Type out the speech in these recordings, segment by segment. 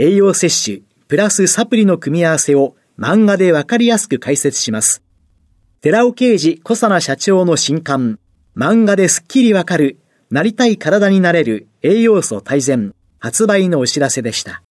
栄養摂取、プラスサプリの組み合わせを漫画でわかりやすく解説します。寺尾啓治小佐奈社長の新刊、漫画ですっきりわかる、なりたい体になれる栄養素大全、発売のお知らせでした。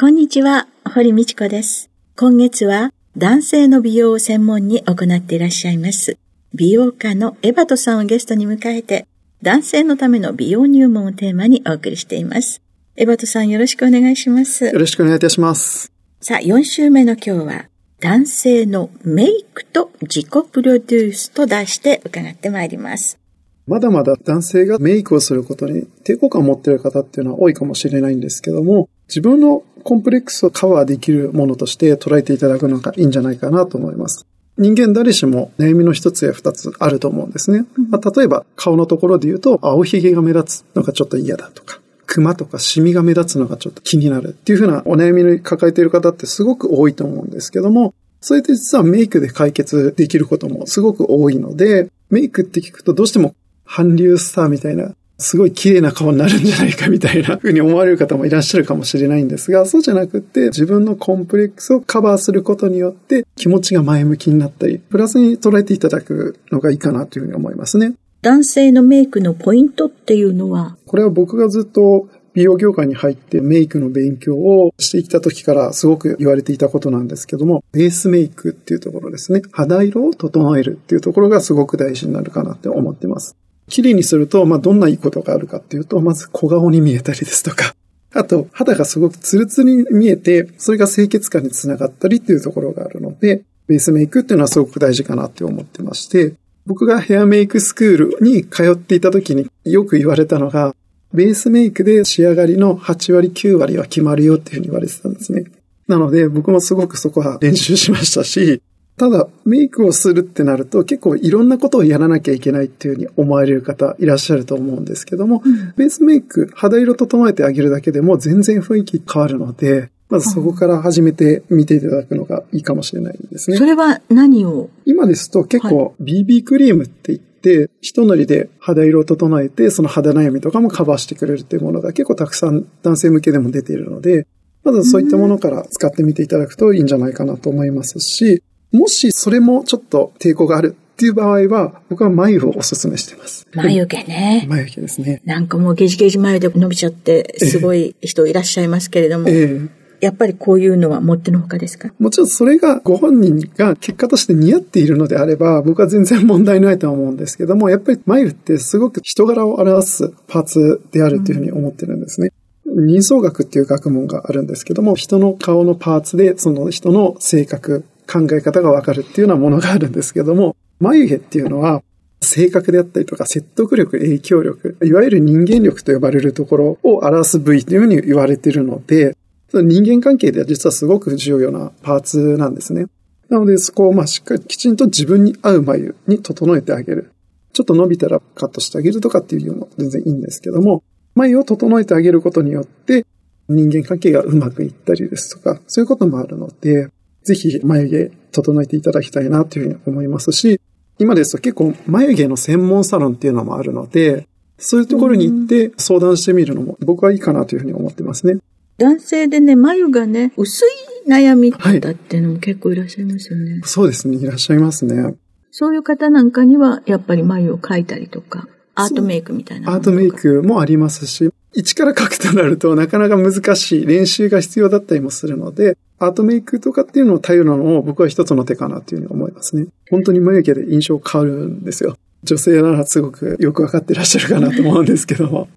こんにちは、堀道子です。今月は男性の美容を専門に行っていらっしゃいます。美容家のエバトさんをゲストに迎えて、男性のための美容入門をテーマにお送りしています。エバトさんよろしくお願いします。よろしくお願いいたします。さあ、4週目の今日は、男性のメイクと自己プロデュースと題して伺ってまいります。まだまだ男性がメイクをすることに抵抗感を持っている方っていうのは多いかもしれないんですけども、自分のコンプレックスをカバーできるものとして捉えていただくのがいいんじゃないかなと思います。人間誰しも悩みの一つや二つあると思うんですね。まあ、例えば顔のところで言うと、青ひげが目立つのがちょっと嫌だとか、クマとかシミが目立つのがちょっと気になるっていうふうなお悩みに抱えている方ってすごく多いと思うんですけども、それって実はメイクで解決できることもすごく多いので、メイクって聞くとどうしても韓流スターみたいなすごい綺麗な顔になるんじゃないかみたいな風に思われる方もいらっしゃるかもしれないんですが、そうじゃなくて自分のコンプレックスをカバーすることによって気持ちが前向きになったり、プラスに捉えていただくのがいいかなというふうに思いますね。男性のメイクのポイントっていうのは？これは僕がずっと美容業界に入ってメイクの勉強をしてきた時からすごく言われていたことなんですけども、ベースメイクっていうところですね。肌色を整えるっていうところがすごく大事になるかなって思ってます。綺麗にすると、まあ、どんないいことがあるかっていうと、まず小顔に見えたりですとか、あと、肌がすごくツルツルに見えて、それが清潔感につながったりっていうところがあるので、ベースメイクっていうのはすごく大事かなって思ってまして、僕がヘアメイクスクールに通っていた時によく言われたのが、ベースメイクで仕上がりの8割9割は決まるよっていうふうに言われてたんですね。なので僕もすごくそこは練習しましたし、ただ、メイクをするってなると結構いろんなことをやらなきゃいけないっていうふうに思われる方いらっしゃると思うんですけども、うん、ベースメイク、肌色整えてあげるだけでも全然雰囲気変わるので、まずそこから始めてみていただくのがいいかもしれないですね。それは何を？今ですと結構 BB クリームって言って、一塗りで肌色を整えて、その肌悩みとかもカバーしてくれるっていうものが結構たくさん男性向けでも出ているので、まずそういったものから使ってみていただくといいんじゃないかなと思いますし、もしそれもちょっと抵抗があるっていう場合は、僕は眉をお勧めしてます。眉毛ね。眉毛ですね。なんかもうゲジゲジ眉で伸びちゃって、すごい人いらっしゃいますけれども。えーやっぱりこういうのはもってのほかですか？もちろんそれがご本人が結果として似合っているのであれば、僕は全然問題ないと思うんですけども、やっぱり眉ってすごく人柄を表すパーツであるというふうに思ってるんですね。うん、人相学っていう学問があるんですけども、人の顔のパーツでその人の性格、考え方がわかるっていうようなものがあるんですけども、眉毛っていうのは、性格であったりとか説得力、影響力、いわゆる人間力と呼ばれるところを表す部位というふうに言われているので、その人間関係では実はすごく重要なパーツなんですね。なので、そこをまあしっかりきちんと自分に合う眉に整えてあげる。ちょっと伸びたらカットしてあげるとかっていうのも全然いいんですけども、眉を整えてあげることによって人間関係がうまくいったりですとか、そういうこともあるので、ぜひ眉毛整えていただきたいなというふうに思いますし、今ですと結構眉毛の専門サロンっていうのもあるので、そういうところに行って相談してみるのも僕はいいかなというふうに思ってますね。男性でね、眉がね、薄い悩みだっていうのも結構いらっしゃいますよね。そうですね、いらっしゃいますね。そういう方なんかには、やっぱり眉を描いたりとか。アートメイクみたいな。アートメイクもありますし、一から書くとなるとなかなか難しい練習が必要だったりもするので、アートメイクとかっていうのを頼るのも僕は一つの手かなっていうふうに思いますね。本当に眉毛で印象変わるんですよ。女性ならすごくよくわかってらっしゃるかなと思うんですけども。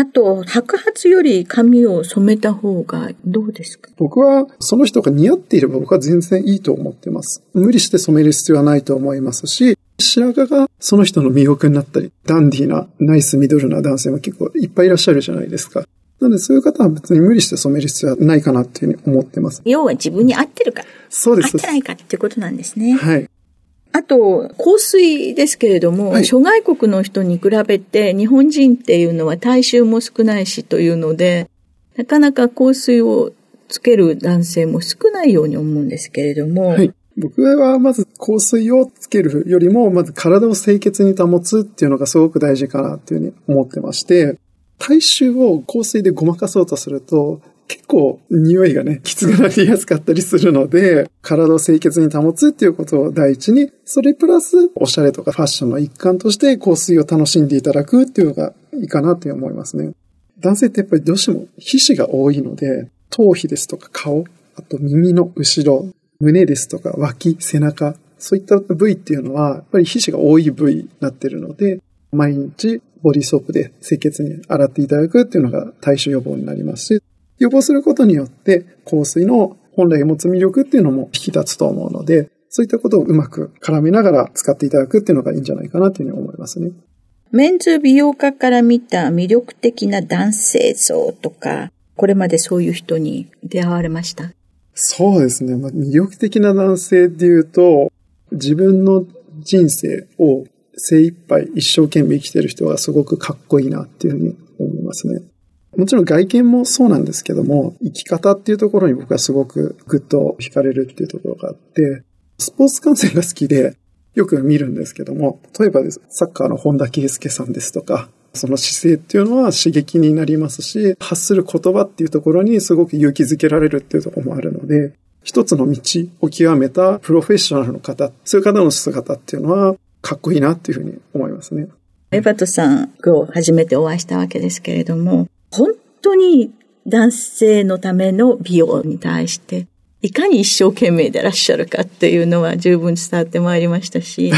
あと、白髪より髪を染めた方がどうですか？僕はその人が似合っていれば僕は全然いいと思ってます。無理して染める必要はないと思いますし、白髪がその人の魅力になったり、ダンディーな、ナイスミドルな男性も結構いっぱいいらっしゃるじゃないですか。なのでそういう方は別に無理して染める必要はないかなっていうふうに思ってます。要は自分に合ってるか、そうです。合ってないかっていうことなんですね。はい。あと、香水ですけれども、はい諸外国の人に比べて日本人っていうのは体臭も少ないしというので、なかなか香水をつける男性も少ないように思うんですけれども、はい。僕はまず香水をつけるよりも、まず体を清潔に保つっていうのがすごく大事かなっていうふうに思ってまして、体臭を香水でごまかそうとすると、結構匂いがね、きつくなりやすかったりするので、体を清潔に保つっていうことを第一に、それプラス、おしゃれとかファッションの一環として香水を楽しんでいただくっていうのがいいかなと思いますね。男性ってやっぱりどうしても皮脂が多いので、頭皮ですとか顔、あと耳の後ろ、胸ですとか脇、背中、そういった部位っていうのは、やっぱり皮脂が多い部位になってるので、毎日ボディーソープで清潔に洗っていただくっていうのが体臭予防になりますし、予防することによって香水の本来持つ魅力っていうのも引き立つと思うので、そういったことをうまく絡めながら使っていただくっていうのがいいんじゃないかなというふうに思いますね。メンズ美容家から見た魅力的な男性像とか、これまでそういう人に出会われました？そうですね。まあ、魅力的な男性っていうと、自分の人生を精一杯一生懸命生きてる人がすごくかっこいいなっていうふうに思いますね。もちろん外見もそうなんですけども、生き方っていうところに僕はすごくグッと惹かれるっていうところがあって、スポーツ観戦が好きでよく見るんですけども、例えばですサッカーの本田圭佑さんですとか、その姿勢っていうのは刺激になりますし、発する言葉っていうところにすごく勇気づけられるっていうところもあるので、一つの道を極めたプロフェッショナルの方、そういう方の姿っていうのはかっこいいなっていうふうに思いますね。エバトさん、今日初めてお会いしたわけですけれども、本当に男性のための美容に対して、いかに一生懸命でいらっしゃるかっていうのは十分伝わってまいりましたし、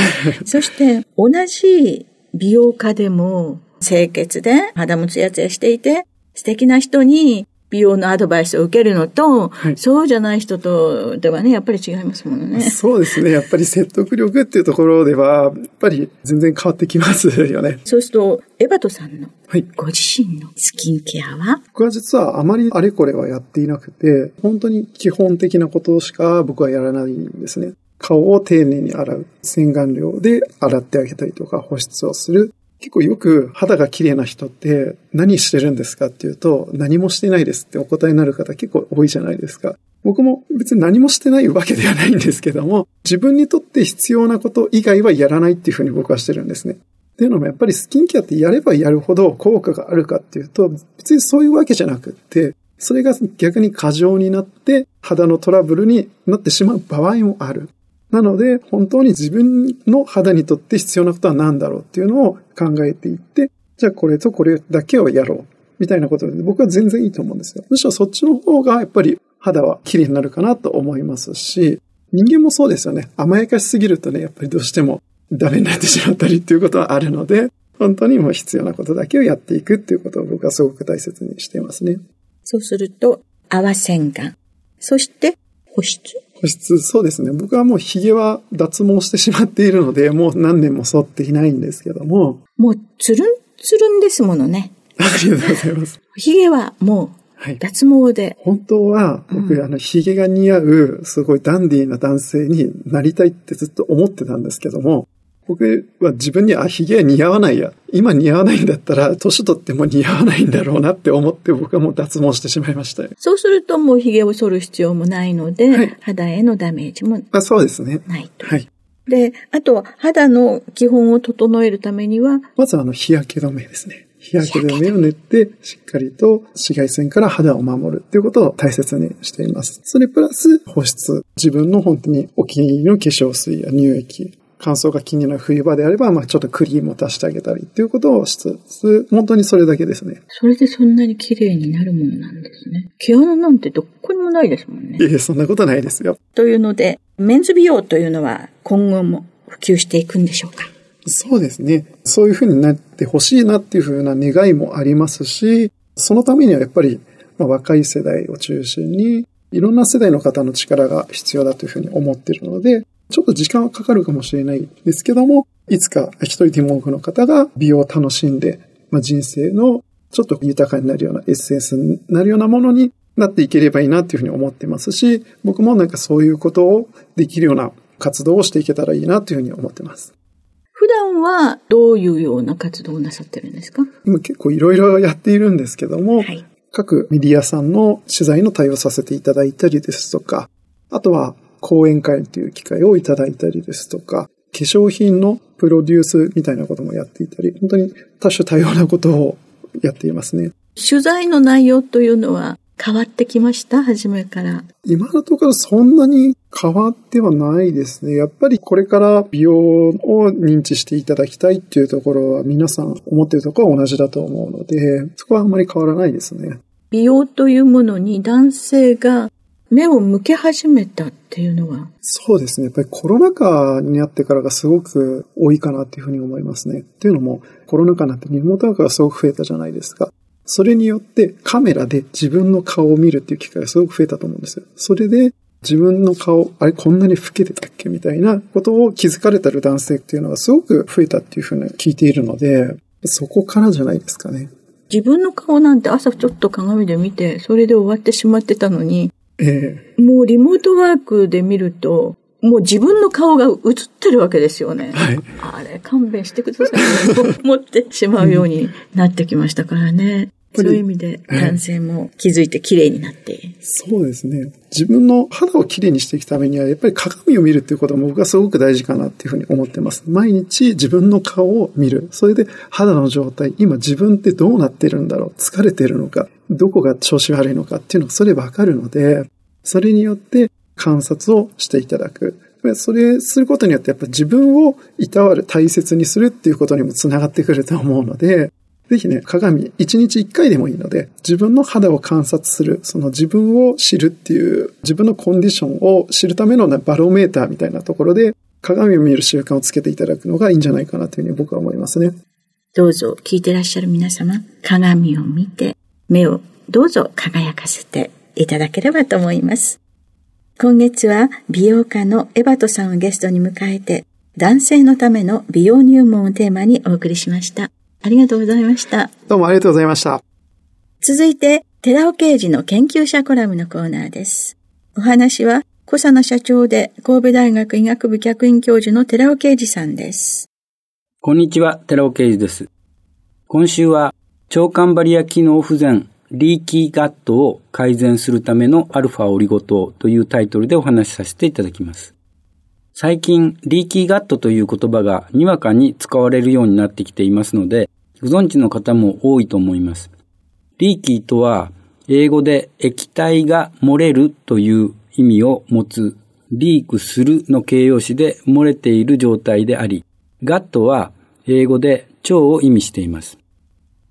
そして同じ美容家でも清潔で肌もツヤツヤしていて、素敵な人に美容のアドバイスを受けるのと、はいそうじゃない人とではね、やっぱり違いますものね。そうですね。やっぱり説得力っていうところでは、やっぱり全然変わってきますよね。そうすると、エバトさんのはい。ご自身のスキンケアは？僕は実はあまりあれこれはやっていなくて、本当に基本的なことしか僕はやらないんですね。顔を丁寧に洗う。洗顔料で洗ってあげたりとか保湿をする。結構よく肌が綺麗な人って何してるんですかっていうと何もしてないですってお答えになる方結構多いじゃないですか。僕も別に何もしてないわけではないんですけども、自分にとって必要なこと以外はやらないっていうふうに僕はしてるんですね。っていうのもやっぱりスキンケアってやればやるほど効果があるかっていうと、別にそういうわけじゃなくって、それが逆に過剰になって肌のトラブルになってしまう場合もある。なので、本当に自分の肌にとって必要なことは何だろうっていうのを考えていって、じゃあこれとこれだけをやろう。みたいなことで僕は全然いいと思うんですよ。むしろそっちの方がやっぱり肌は綺麗になるかなと思いますし、人間もそうですよね。甘やかしすぎるとね、やっぱりどうしてもダメになってしまったりっていうことはあるので、本当にもう必要なことだけをやっていくっていうことを僕はすごく大切にしていますね。そうすると、泡洗顔。そして、保湿。保湿、そうですね。僕はもう髭は脱毛してしまっているので、もう何年も剃っていないんですけども、もう、つるんつるんですものね。ありがとうございます。髭はもう、はい。脱毛で。本当は、僕、うんあの、髭が似合う、すごいダンディーな男性になりたいってずっと思ってたんですけども、僕は自分に、あ、髭は似合わないや。今似合わないんだったら、年取っても似合わないんだろうなって思って、僕はもう脱毛してしまいましたよ。そうするともう髭を剃る必要もないので、はい肌へのダメージもあそうですね。ないと。はい。で、あとは肌の基本を整えるためには、まずあの、日焼け止めですね。日焼け止めを塗って、しっかりと紫外線から肌を守るっていうことを大切にしています。それプラス保湿。自分の本当にお気に入りの化粧水や乳液乾燥が気になる冬場であれば、まあちょっとクリームを足してあげたりっていうことをしつつ、本当にそれだけですね。それでそんなに綺麗になるものなんですね。毛穴なんてどこにもないですもんね。いえ、そんなことないですよ。というので、メンズ美容というのは今後も普及していくんでしょうか？そうですね。そういうふうになってほしいなっていうふうな願いもありますし、そのためにはやっぱり、まあ、若い世代を中心に、いろんな世代の方の力が必要だというふうに思っているので、ちょっと時間はかかるかもしれないですけども、いつか一人でも多くの方が美容を楽しんで、まあ、人生のちょっと豊かになるようなエッセンスになるようなものになっていければいいなっていうふうに思ってますし、僕もなんかそういうことをできるような活動をしていけたらいいなというふうに思ってます。普段はどういうような活動をなさってるんですか？今結構いろいろやっているんですけども、はい、各メディアさんの取材の対応させていただいたりですとか、あとは講演会という機会をいただいたりですとか、化粧品のプロデュースみたいなこともやっていたり、本当に多種多様なことをやっていますね。取材の内容というのは変わってきました？初めから。今のところそんなに変わってはないですね。やっぱりこれから美容を認知していただきたいっていうところは皆さん思っているところは同じだと思うので、そこはあんまり変わらないですね。美容というものに男性が目を向け始めたっていうのはそうですね。やっぱりコロナ禍になってからがすごく多いかなっていうふうに思いますね。っていうのも、コロナ禍になってリモートワークがすごく増えたじゃないですか。それによってカメラで自分の顔を見るっていう機会がすごく増えたと思うんですよ。それで自分の顔、あれこんなに老けてたっけみたいなことを気づかれたる男性っていうのがすごく増えたっていうふうに聞いているので、そこからじゃないですかね。自分の顔なんて朝ちょっと鏡で見て、それで終わってしまってたのに、ええ、もうリモートワークで見ると、もう自分の顔が映ってるわけですよね。はい。あれ、勘弁してください、と思ってしまうようになってきましたからね。そういう意味で男性も気づいて綺麗になって、そうですね。自分の肌を綺麗にしていくためには、やっぱり鏡を見るっていうことも僕はすごく大事かなっていうふうに思ってます。毎日自分の顔を見る。それで肌の状態、今自分ってどうなってるんだろう疲れてるのかどこが調子悪いのかっていうのがそれわかるので、それによって観察をしていただく。それすることによってやっぱ自分をいたわる、大切にするっていうことにもつながってくると思うので、ぜひね、鏡、一日一回でもいいので、自分の肌を観察する、その自分を知るっていう、自分のコンディションを知るためのバロメーターみたいなところで、鏡を見る習慣をつけていただくのがいいんじゃないかなというふうに僕は思いますね。どうぞ聞いてらっしゃる皆様、鏡を見て、目をどうぞ輝かせていただければと思います。今月は美容家のエバトさんをゲストに迎えて、男性のための美容入門をテーマにお送りしました。ありがとうございました。どうもありがとうございました。続いて、寺尾刑事の研究者コラムのコーナーです。お話は、小佐野社長で神戸大学医学部客員教授の寺尾啓二さんです。こんにちは、寺尾啓二です。今週は、腸管バリア機能不全リーキーガットを改善するためのアルファオリゴ糖というタイトルでお話しさせていただきます。最近、リーキーガットという言葉がにわかに使われるようになってきていますので、ご存知の方も多いと思います。リーキーとは、英語で液体が漏れるという意味を持つリークするの形容詞で漏れている状態であり、ガットは英語で腸を意味しています。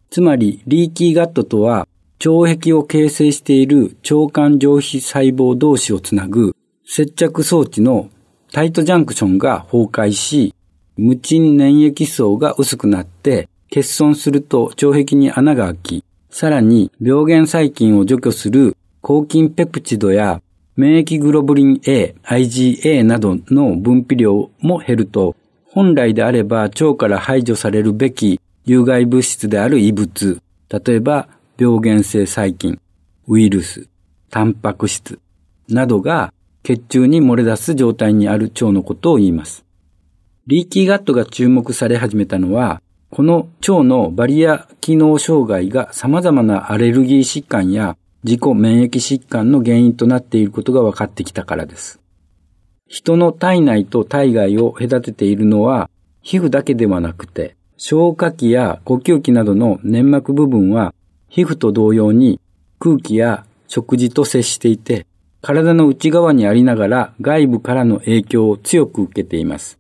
つまり、リーキーガットとは、腸壁を形成している腸管上皮細胞同士をつなぐ接着装置のタイトジャンクションが崩壊し、無鎮粘液層が薄くなって欠損すると腸壁に穴が開き、さらに病原細菌を除去する抗菌ペプチドや免疫グロブリン A、IgA などの分泌量も減ると、本来であれば腸から排除されるべき有害物質である異物、例えば病原性細菌、ウイルス、タンパク質などが血中に漏れ出す状態にある腸のことを言います。リーキーガットが注目され始めたのは、この腸のバリア機能障害が様々なアレルギー疾患や自己免疫疾患の原因となっていることが分かってきたからです。人の体内と体外を隔てているのは皮膚だけではなくて、消化器や呼吸器などの粘膜部分は皮膚と同様に空気や食事と接していて、体の内側にありながら外部からの影響を強く受けています。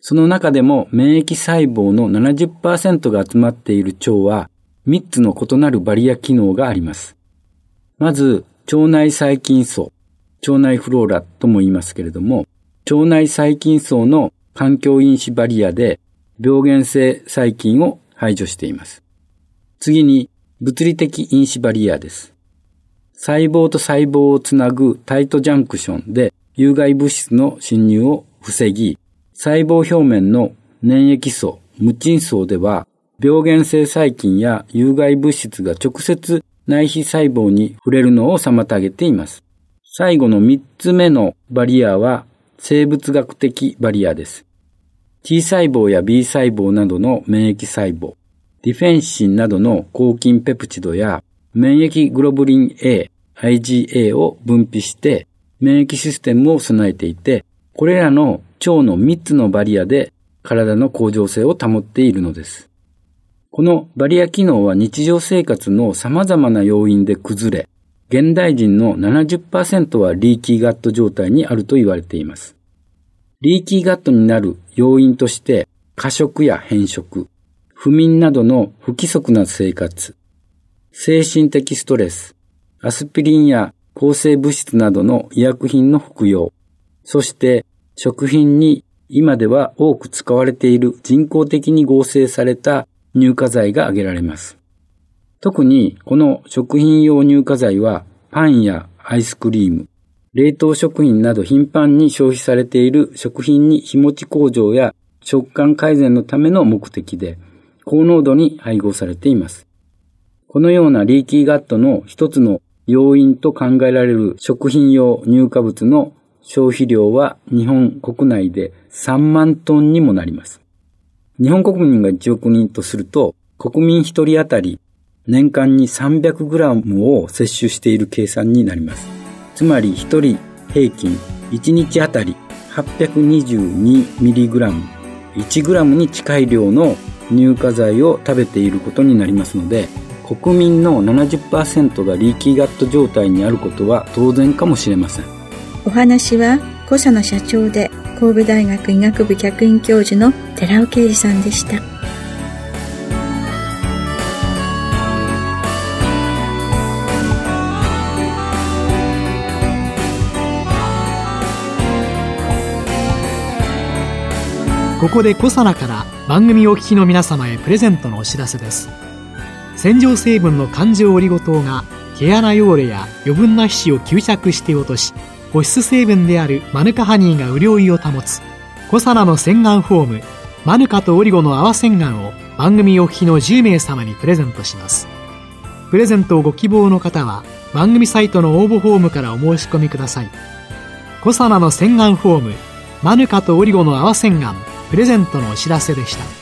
その中でも免疫細胞の70%が集まっている腸は3つの異なるバリア機能があります。まず、腸内細菌層、腸内フローラとも言いますけれども、腸内細菌層の環境因子バリアで病原性細菌を排除しています。次に、物理的因子バリアです。細胞と細胞をつなぐタイトジャンクションで有害物質の侵入を防ぎ、細胞表面の粘液層、無菌層では、病原性細菌や有害物質が直接内皮細胞に触れるのを妨げています。最後の三つ目のバリアは生物学的バリアです。T 細胞や B 細胞などの免疫細胞、ディフェンシンなどの抗菌ペプチドや免疫グロブリン A、IgA を分泌して免疫システムを備えていて、これらの腸の3つのバリアで体の恒常性を保っているのです。このバリア機能は日常生活の様々な要因で崩れ、現代人の70%はリーキーガット状態にあると言われています。リーキーガットになる要因として、過食や変色、不眠などの不規則な生活、精神的ストレス、アスピリンや抗生物質などの医薬品の服用、そして食品に今では多く使われている人工的に合成された乳化剤が挙げられます。特にこの食品用乳化剤はパンやアイスクリーム、冷凍食品など頻繁に消費されている食品に日持ち向上や食感改善のための目的で高濃度に配合されています。このようなリーキーガットの一つの要因と考えられる食品用乳化物の消費量は日本国内で3万トンにもなります。日本国民が1億人とすると、国民1人当たり年間に300グラムを摂取している計算になります。つまり1人平均1日あたり 822mg、1グラムに近い量の乳化剤を食べていることになりますので、国民の70%がリーキーガット状態にあることは当然かもしれません。お話は小佐野社長で神戸大学医学部客員教授の寺尾啓二さんでした。ここでコサナから番組お聞きの皆様へプレゼントのお知らせです。洗浄成分の環状オリゴ糖が毛穴汚れや余分な皮脂を吸着して落とし、保湿成分であるマヌカハニーが潤いを保つコサナの洗顔フォームマヌカとオリゴの泡洗顔を番組お聞きの10名様にプレゼントします。プレゼントをご希望の方は番組サイトの応募フォームからお申し込みください。コサナの洗顔フォームマヌカとオリゴの泡洗顔プレゼントのお知らせでした。